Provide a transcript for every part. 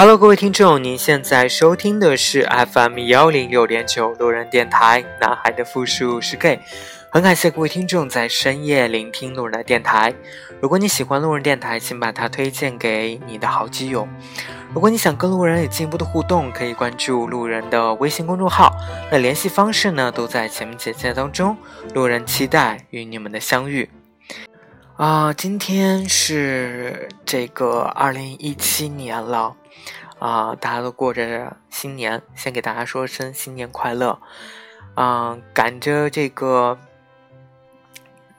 Hello，各位听众，您现在收听的是 FM 幺零六点九路人电台。男孩的复数是 gay，很感谢各位听众在深夜聆听路人的电台。如果你喜欢路人电台，请把它推荐给你的好基友。如果你想跟路人有进一步的互动，可以关注路人的微信公众号。那联系方式呢，都在前面简介当中。路人期待与你们的相遇。啊，今天是这个二零一七年了。啊，大家都过着新年，先给大家说声新年快乐。嗯，赶着这个，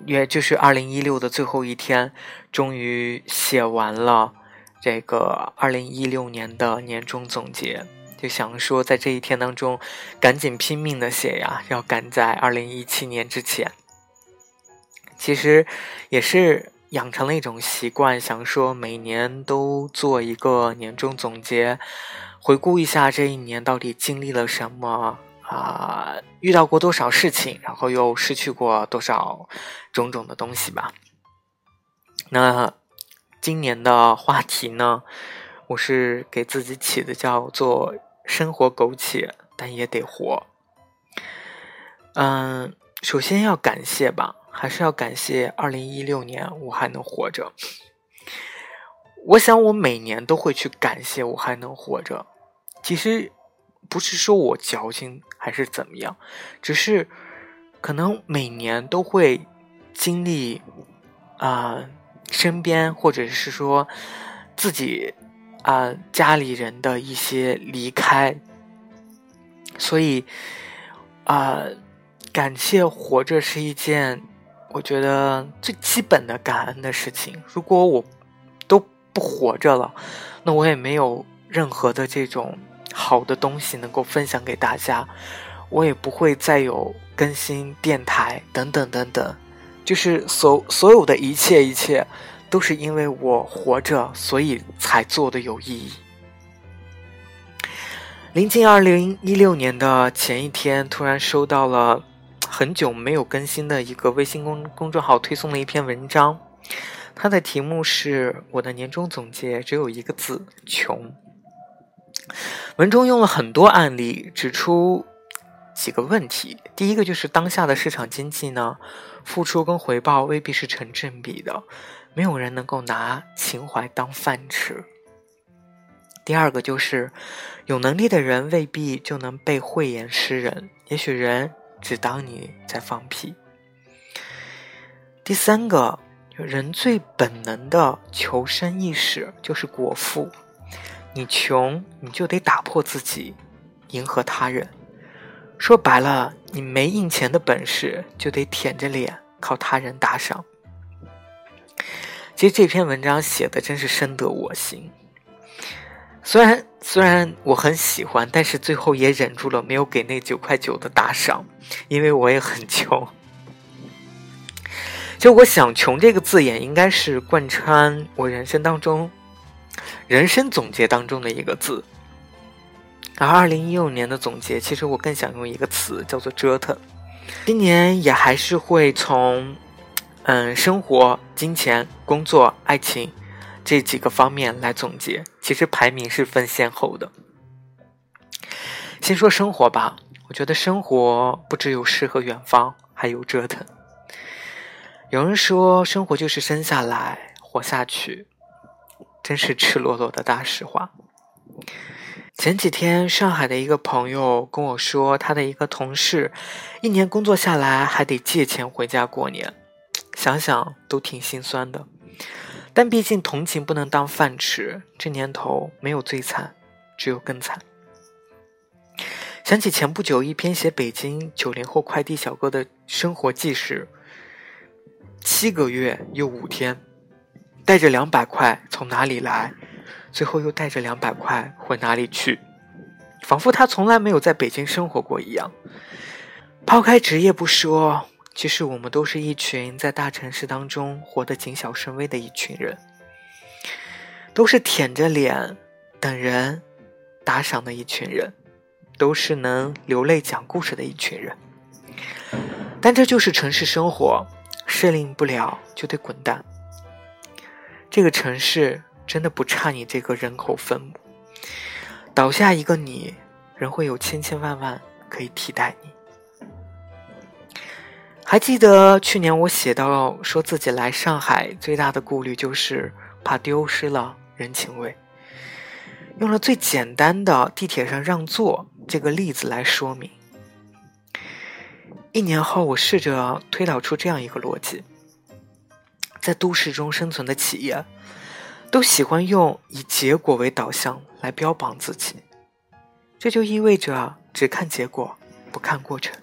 也就是二零一六的最后一天，终于写完了这个二零一六年的年终总结，就想说在这一天当中，赶紧拼命的写呀，要赶在二零一七年之前。其实也是。养成了一种习惯，想说每年都做一个年终总结，回顾一下这一年到底经历了什么啊，遇到过多少事情，然后又失去过多少种种的东西吧。那今年的话题呢，我是给自己起的叫做“生活苟且，但也得活”。嗯，首先要感谢吧。还是要感谢二零一六年我还能活着。我想我每年都会去感谢我还能活着。其实不是说我矫情还是怎么样，只是可能每年都会经历啊身边或者是说自己啊家里人的一些离开，所以啊感谢活着是一件。我觉得最基本的感恩的事情，如果我都不活着了，那我也没有任何的这种好的东西能够分享给大家，我也不会再有更新电台等等等等，就是所所有的一切一切，都是因为我活着，所以才做的有意义。临近二零一六年的前一天，突然收到了。很久没有更新的一个微信公公众号推送了一篇文章，它的题目是我的年终总结，只有一个字：穷。文中用了很多案例，指出几个问题。第一个就是当下的市场经济呢，付出跟回报未必是成正比的，没有人能够拿情怀当饭吃。第二个就是有能力的人未必就能被慧眼识人，也许人。只当你在放屁。第三个，人最本能的求生意识就是果腹。你穷，你就得打破自己，迎合他人。说白了，你没印钱的本事，就得舔着脸靠他人打赏。其实这篇文章写的真是深得我心。虽然虽然我很喜欢，但是最后也忍住了没有给那九块九的打赏，因为我也很穷。就我想，“穷”这个字眼应该是贯穿我人生当中、人生总结当中的一个字。而二零一六年的总结，其实我更想用一个词，叫做“折腾”。今年也还是会从嗯生活、金钱、工作、爱情。这几个方面来总结，其实排名是分先后的。先说生活吧，我觉得生活不只有诗和远方，还有折腾。有人说，生活就是生下来活下去，真是赤裸裸的大实话。前几天，上海的一个朋友跟我说，他的一个同事，一年工作下来还得借钱回家过年，想想都挺心酸的。但毕竟同情不能当饭吃，这年头没有最惨，只有更惨。想起前不久一篇写北京九零后快递小哥的生活纪实，七个月又五天，带着两百块从哪里来，最后又带着两百块回哪里去？仿佛他从来没有在北京生活过一样。抛开职业不说，其实我们都是一群在大城市当中活得谨小慎微的一群人，都是舔着脸等人打赏的一群人，都是能流泪讲故事的一群人。但这就是城市生活，适应不了就得滚蛋。这个城市真的不差你这个人口分母，倒下一个你，仍会有千千万万可以替代你。还记得去年我写到说自己来上海最大的顾虑就是怕丢失了人情味，用了最简单的地铁上让座这个例子来说明。一年后，我试着推导出这样一个逻辑。在都市中生存的企业，都喜欢用以结果为导向来标榜自己，这就意味着只看结果，不看过程。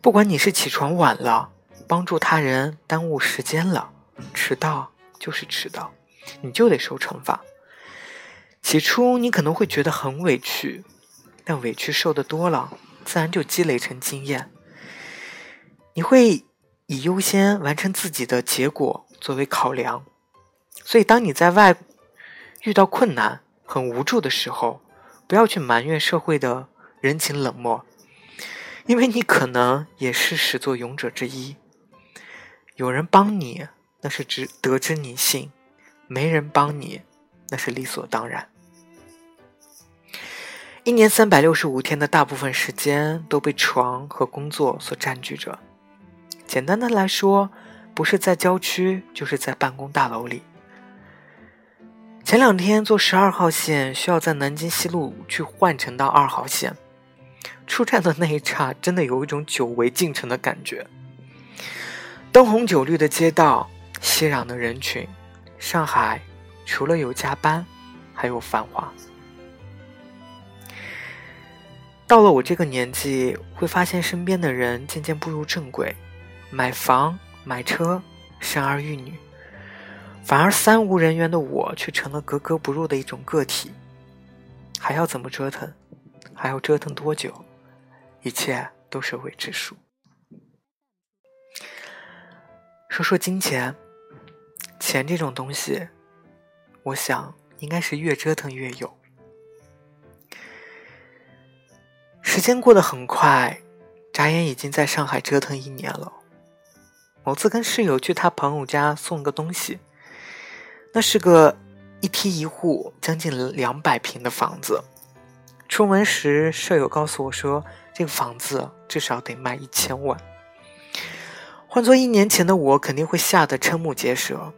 不管你是起床晚了，帮助他人耽误时间了，迟到就是迟到，你就得受惩罚。起初你可能会觉得很委屈，但委屈受的多了，自然就积累成经验。你会。以优先完成自己的结果作为考量，所以当你在外遇到困难、很无助的时候，不要去埋怨社会的人情冷漠，因为你可能也是始作俑者之一。有人帮你，那是知得知你幸；没人帮你，那是理所当然。一年三百六十五天的大部分时间都被床和工作所占据着。简单的来说，不是在郊区，就是在办公大楼里。前两天坐十二号线，需要在南京西路去换乘到二号线。出站的那一刹，真的有一种久违进城的感觉。灯红酒绿的街道，熙攘的人群，上海除了有加班，还有繁华。到了我这个年纪，会发现身边的人渐渐步入正轨。买房、买车、生儿育女，反而三无人员的我却成了格格不入的一种个体。还要怎么折腾？还要折腾多久？一切都是未知数。说说金钱，钱这种东西，我想应该是越折腾越有。时间过得很快，眨眼已经在上海折腾一年了。某次跟室友去他朋友家送个东西，那是个一梯一户、将近两百平的房子。出门时，舍友告诉我说，这个房子至少得卖一千万。换做一年前的我，肯定会吓得瞠目结舌。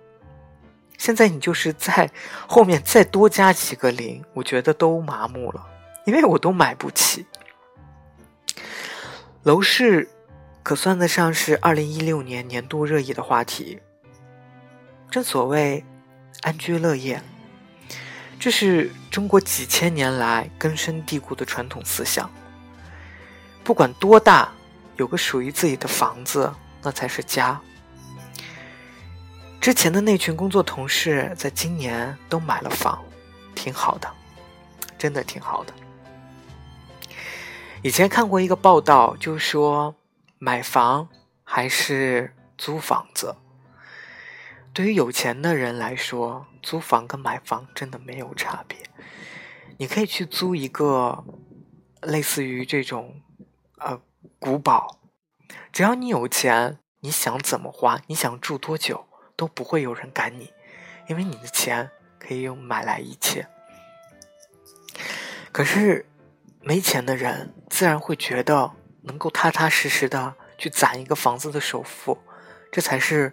现在你就是在后面再多加几个零，我觉得都麻木了，因为我都买不起楼市。可算得上是二零一六年年度热议的话题。正所谓安居乐业，这是中国几千年来根深蒂固的传统思想。不管多大，有个属于自己的房子，那才是家。之前的那群工作同事，在今年都买了房，挺好的，真的挺好的。以前看过一个报道，就说。买房还是租房子？对于有钱的人来说，租房跟买房真的没有差别。你可以去租一个类似于这种呃古堡，只要你有钱，你想怎么花，你想住多久都不会有人赶你，因为你的钱可以用买来一切。可是没钱的人自然会觉得。能够踏踏实实的去攒一个房子的首付，这才是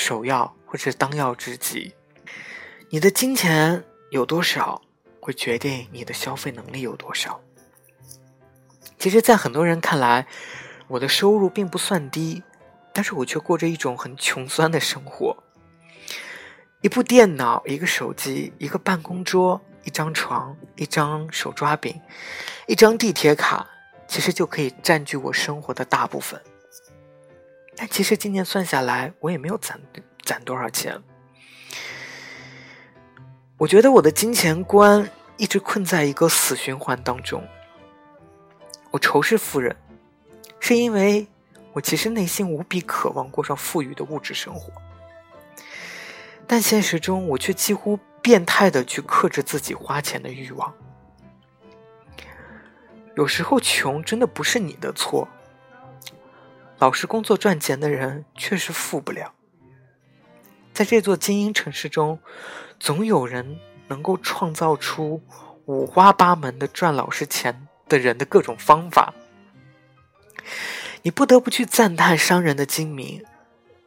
首要或者当要之急。你的金钱有多少，会决定你的消费能力有多少。其实，在很多人看来，我的收入并不算低，但是我却过着一种很穷酸的生活。一部电脑，一个手机，一个办公桌，一张床，一张手抓饼，一张地铁卡。其实就可以占据我生活的大部分，但其实今年算下来，我也没有攒攒多少钱。我觉得我的金钱观一直困在一个死循环当中。我仇视富人，是因为我其实内心无比渴望过上富裕的物质生活，但现实中我却几乎变态的去克制自己花钱的欲望。有时候穷真的不是你的错，老实工作赚钱的人确实富不了。在这座精英城市中，总有人能够创造出五花八门的赚老实钱。的人的各种方法，你不得不去赞叹商人的精明，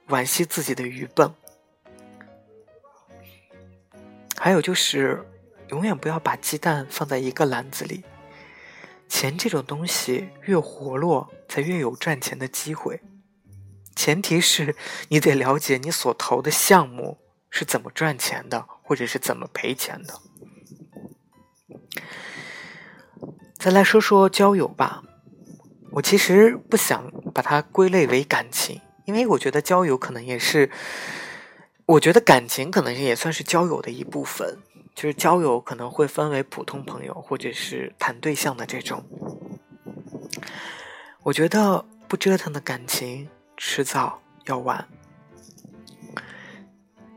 惋惜自己的愚笨。还有就是，永远不要把鸡蛋放在一个篮子里。钱这种东西越活络，才越有赚钱的机会。前提是你得了解你所投的项目是怎么赚钱的，或者是怎么赔钱的。再来说说交友吧，我其实不想把它归类为感情，因为我觉得交友可能也是，我觉得感情可能也算是交友的一部分。就是交友可能会分为普通朋友或者是谈对象的这种。我觉得不折腾的感情迟早要完。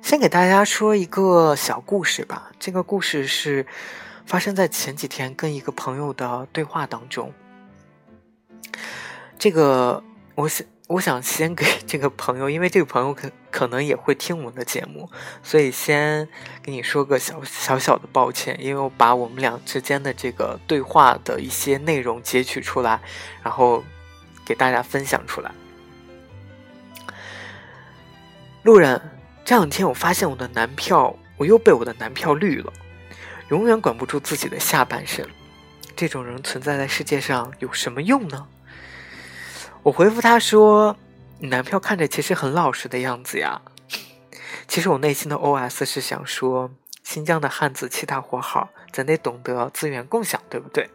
先给大家说一个小故事吧，这个故事是。发生在前几天跟一个朋友的对话当中，这个我想我想先给这个朋友，因为这个朋友可可能也会听我们的节目，所以先跟你说个小小小的抱歉，因为我把我们俩之间的这个对话的一些内容截取出来，然后给大家分享出来。路人，这两天我发现我的男票，我又被我的男票绿了。永远管不住自己的下半身，这种人存在在世界上有什么用呢？我回复他说：“你男票看着其实很老实的样子呀。”其实我内心的 OS 是想说：“新疆的汉子气大活好，咱得懂得资源共享，对不对？”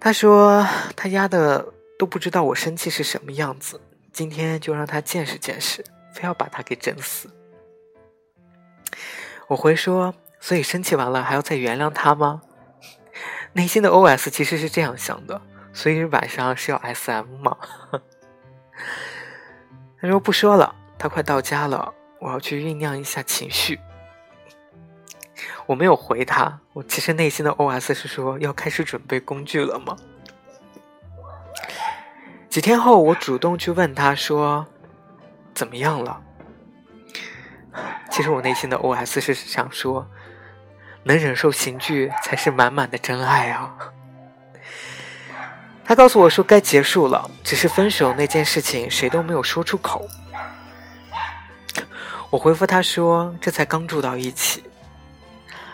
他说：“他丫的都不知道我生气是什么样子，今天就让他见识见识，非要把他给整死。”我回说。所以生气完了还要再原谅他吗？内心的 OS 其实是这样想的。所以晚上是要 SM 吗？他说不说了，他快到家了，我要去酝酿一下情绪。我没有回他，我其实内心的 OS 是说要开始准备工具了吗？几天后，我主动去问他说怎么样了？其实我内心的 OS 是想说。能忍受刑具才是满满的真爱啊！他告诉我说该结束了，只是分手那件事情谁都没有说出口。我回复他说这才刚住到一起，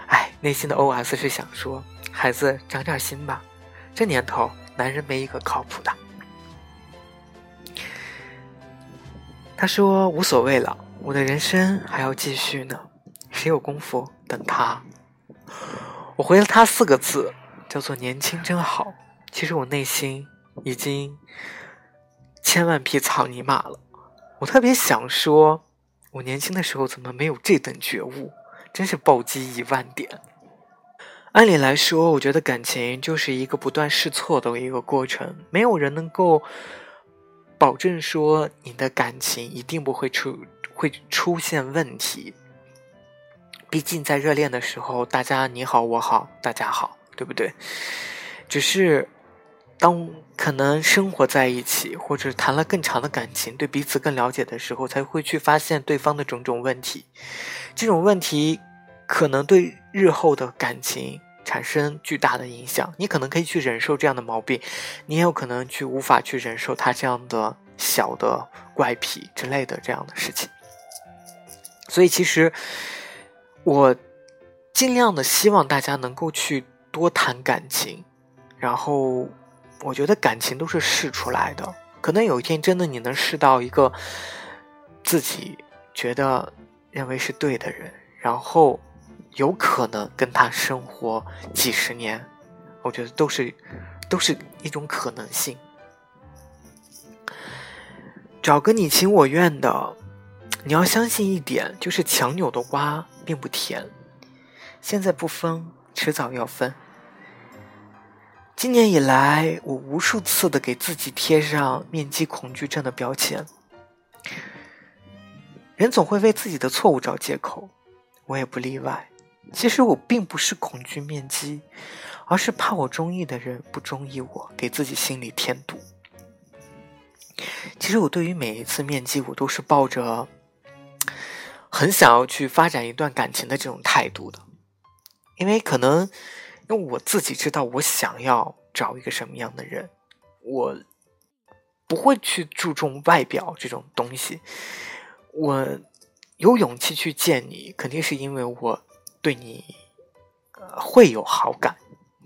哎，内心的 OS 是想说孩子长点心吧，这年头男人没一个靠谱的。他说无所谓了，我的人生还要继续呢，谁有功夫等他？我回了他四个字，叫做“年轻真好”。其实我内心已经千万匹草泥马了。我特别想说，我年轻的时候怎么没有这等觉悟？真是暴击一万点。按理来说，我觉得感情就是一个不断试错的一个过程，没有人能够保证说你的感情一定不会出会出现问题。毕竟在热恋的时候，大家你好我好大家好，对不对？只是当可能生活在一起，或者谈了更长的感情，对彼此更了解的时候，才会去发现对方的种种问题。这种问题可能对日后的感情产生巨大的影响。你可能可以去忍受这样的毛病，你也有可能去无法去忍受他这样的小的怪癖之类的这样的事情。所以其实。我尽量的希望大家能够去多谈感情，然后我觉得感情都是试出来的，可能有一天真的你能试到一个自己觉得认为是对的人，然后有可能跟他生活几十年，我觉得都是都是一种可能性。找个你情我愿的，你要相信一点，就是强扭的瓜并不甜。现在不分，迟早要分。今年以来，我无数次的给自己贴上面积恐惧症的标签。人总会为自己的错误找借口，我也不例外。其实我并不是恐惧面积，而是怕我中意的人不中意我，给自己心里添堵。其实我对于每一次面基，我都是抱着很想要去发展一段感情的这种态度的，因为可能因为我自己知道我想要找一个什么样的人，我不会去注重外表这种东西。我有勇气去见你，肯定是因为我对你呃会有好感，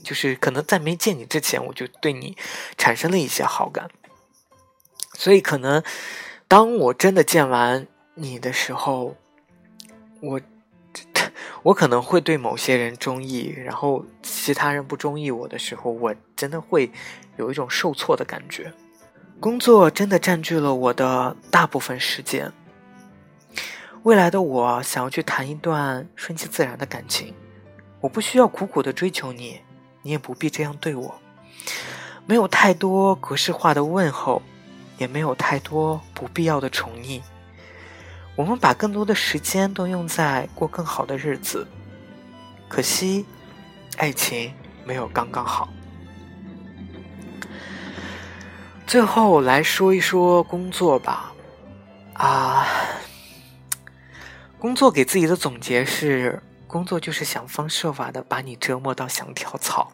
就是可能在没见你之前，我就对你产生了一些好感。所以，可能当我真的见完你的时候，我我可能会对某些人中意，然后其他人不中意我的时候，我真的会有一种受挫的感觉。工作真的占据了我的大部分时间。未来的我想要去谈一段顺其自然的感情，我不需要苦苦的追求你，你也不必这样对我，没有太多格式化的问候。也没有太多不必要的宠溺，我们把更多的时间都用在过更好的日子。可惜，爱情没有刚刚好。最后来说一说工作吧，啊，工作给自己的总结是：工作就是想方设法的把你折磨到想跳槽。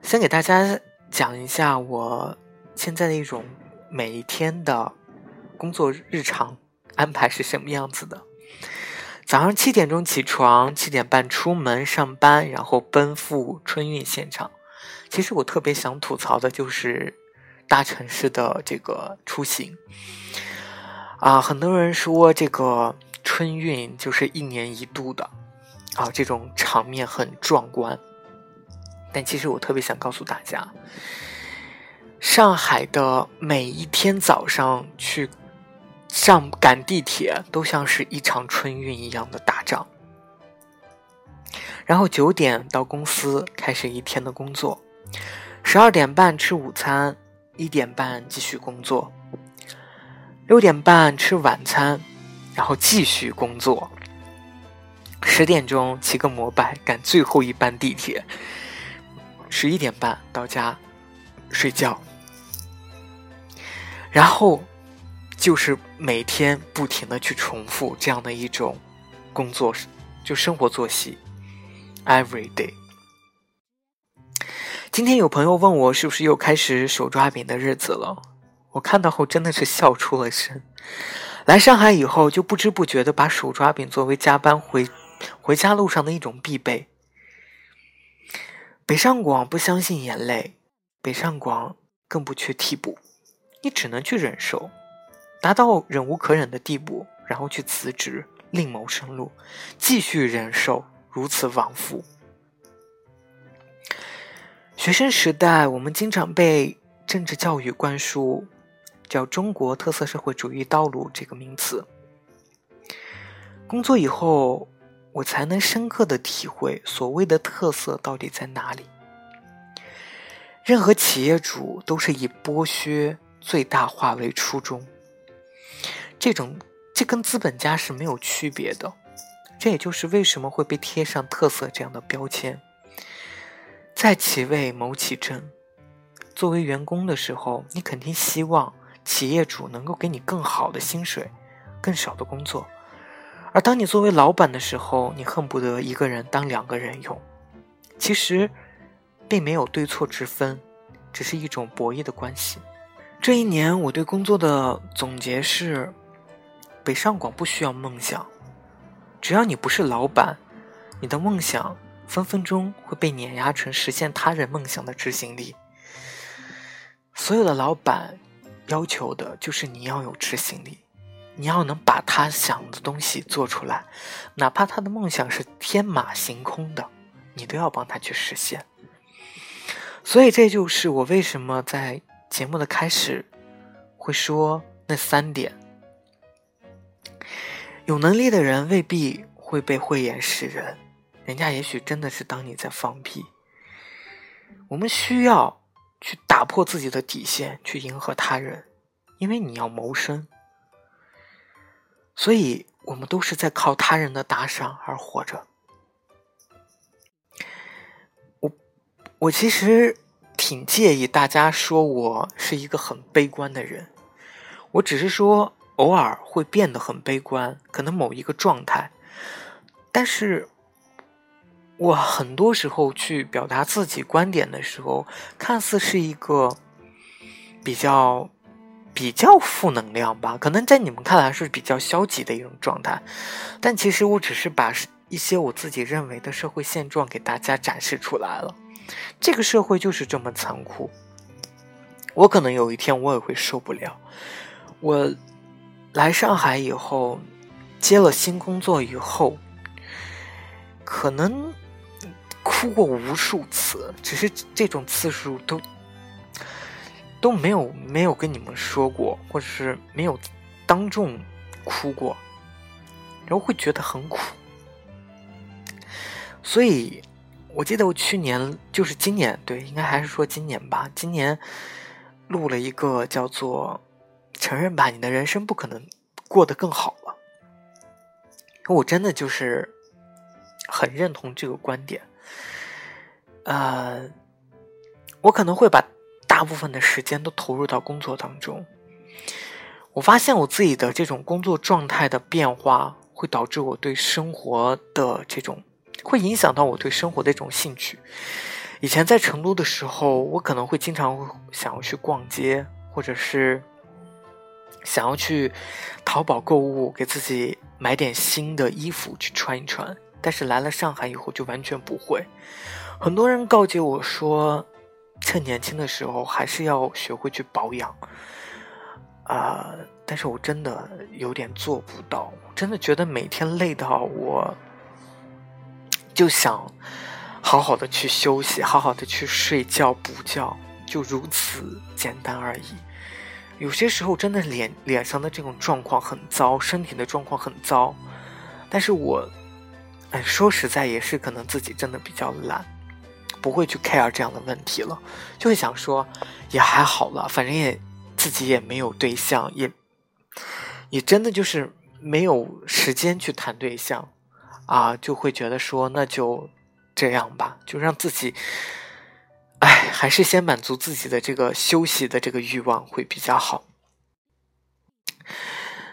先给大家。讲一下我现在的一种每一天的工作日常安排是什么样子的。早上七点钟起床，七点半出门上班，然后奔赴春运现场。其实我特别想吐槽的就是大城市的这个出行啊，很多人说这个春运就是一年一度的啊，这种场面很壮观。但其实我特别想告诉大家，上海的每一天早上去上赶地铁，都像是一场春运一样的打仗。然后九点到公司开始一天的工作，十二点半吃午餐，一点半继续工作，六点半吃晚餐，然后继续工作，十点钟骑个摩拜赶最后一班地铁。十一点半到家睡觉，然后就是每天不停的去重复这样的一种工作，就生活作息，every day。今天有朋友问我是不是又开始手抓饼的日子了，我看到后真的是笑出了声。来上海以后就不知不觉的把手抓饼作为加班回回家路上的一种必备。北上广不相信眼泪，北上广更不缺替补，你只能去忍受，达到忍无可忍的地步，然后去辞职，另谋生路，继续忍受，如此往复。学生时代，我们经常被政治教育灌输叫“中国特色社会主义道路”这个名词，工作以后。我才能深刻的体会所谓的特色到底在哪里。任何企业主都是以剥削最大化为初衷，这种这跟资本家是没有区别的。这也就是为什么会被贴上特色这样的标签。在其位谋其政，作为员工的时候，你肯定希望企业主能够给你更好的薪水，更少的工作。而当你作为老板的时候，你恨不得一个人当两个人用。其实，并没有对错之分，只是一种博弈的关系。这一年，我对工作的总结是：北上广不需要梦想，只要你不是老板，你的梦想分分钟会被碾压成实现他人梦想的执行力。所有的老板要求的就是你要有执行力。你要能把他想的东西做出来，哪怕他的梦想是天马行空的，你都要帮他去实现。所以这就是我为什么在节目的开始会说那三点。有能力的人未必会被慧眼识人，人家也许真的是当你在放屁。我们需要去打破自己的底线，去迎合他人，因为你要谋生。所以，我们都是在靠他人的打赏而活着。我，我其实挺介意大家说我是一个很悲观的人。我只是说，偶尔会变得很悲观，可能某一个状态，但是。我很多时候去表达自己观点的时候，看似是一个比较比较负能量吧，可能在你们看来是比较消极的一种状态，但其实我只是把一些我自己认为的社会现状给大家展示出来了。这个社会就是这么残酷，我可能有一天我也会受不了。我来上海以后，接了新工作以后，可能。哭过无数次，只是这种次数都都没有没有跟你们说过，或者是没有当众哭过，然后会觉得很苦。所以，我记得我去年就是今年，对，应该还是说今年吧，今年录了一个叫做《承认吧，你的人生不可能过得更好了》，我真的就是很认同这个观点。呃，我可能会把大部分的时间都投入到工作当中。我发现我自己的这种工作状态的变化，会导致我对生活的这种，会影响到我对生活的一种兴趣。以前在成都的时候，我可能会经常想要去逛街，或者是想要去淘宝购物，给自己买点新的衣服去穿一穿。但是来了上海以后，就完全不会。很多人告诫我说，趁年轻的时候还是要学会去保养，啊！但是我真的有点做不到，真的觉得每天累到我，就想好好的去休息，好好的去睡觉补觉，就如此简单而已。有些时候真的脸脸上的这种状况很糟，身体的状况很糟，但是我，哎，说实在也是可能自己真的比较懒。不会去 care 这样的问题了，就会想说，也还好了，反正也自己也没有对象，也也真的就是没有时间去谈对象，啊，就会觉得说那就这样吧，就让自己，哎，还是先满足自己的这个休息的这个欲望会比较好。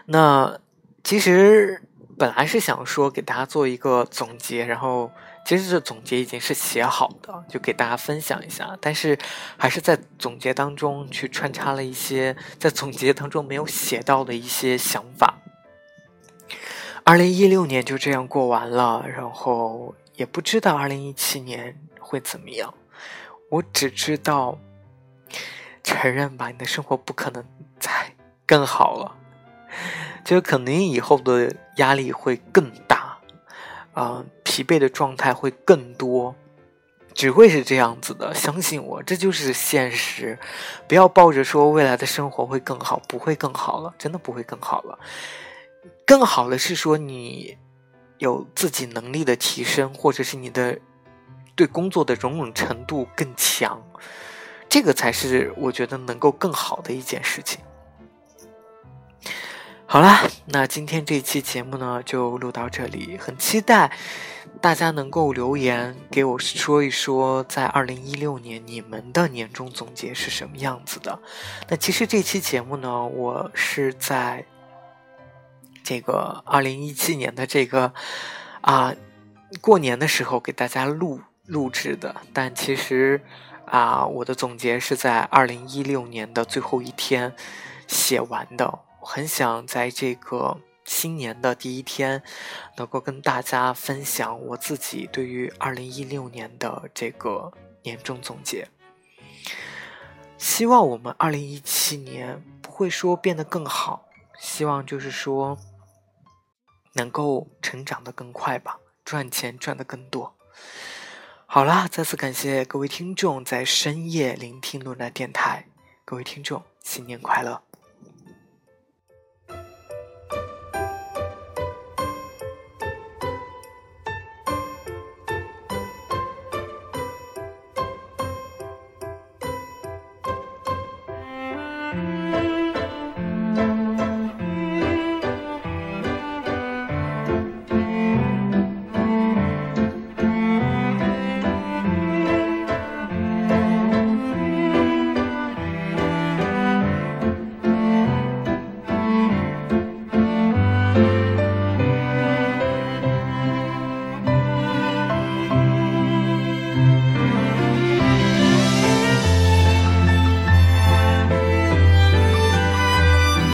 那其实本来是想说给大家做一个总结，然后。其实这总结已经是写好的，就给大家分享一下。但是还是在总结当中去穿插了一些在总结当中没有写到的一些想法。二零一六年就这样过完了，然后也不知道二零一七年会怎么样。我只知道，承认吧，你的生活不可能再更好了，就可能以后的压力会更大，啊。疲惫的状态会更多，只会是这样子的。相信我，这就是现实。不要抱着说未来的生活会更好，不会更好了，真的不会更好了。更好的是说你有自己能力的提升，或者是你的对工作的容忍程度更强，这个才是我觉得能够更好的一件事情。好啦，那今天这期节目呢就录到这里，很期待大家能够留言给我说一说，在二零一六年你们的年终总结是什么样子的。那其实这期节目呢，我是在这个二零一七年的这个啊过年的时候给大家录录制的，但其实啊我的总结是在二零一六年的最后一天写完的。我很想在这个新年的第一天，能够跟大家分享我自己对于二零一六年的这个年终总结。希望我们二零一七年不会说变得更好，希望就是说能够成长的更快吧，赚钱赚的更多。好啦，再次感谢各位听众在深夜聆听路南电台，各位听众新年快乐。